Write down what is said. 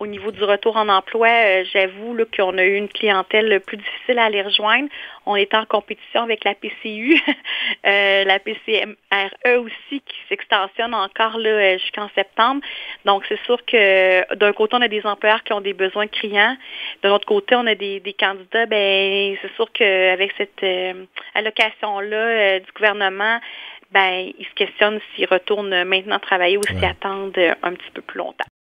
Au niveau du retour en emploi, euh, j'avoue qu'on a eu une clientèle plus difficile à aller rejoindre. On est en compétition avec la PCU, euh, la PCMRE aussi qui s'extensionne encore euh, jusqu'en septembre. Donc c'est sûr que d'un côté on a des employeurs qui ont des besoins criants, de l'autre côté on a des, candidats. Ben c'est sûr qu'avec cette euh, allocation là euh, du gouvernement, ben ils se questionnent s'ils retournent maintenant travailler ou s'ils attendent un petit peu plus longtemps.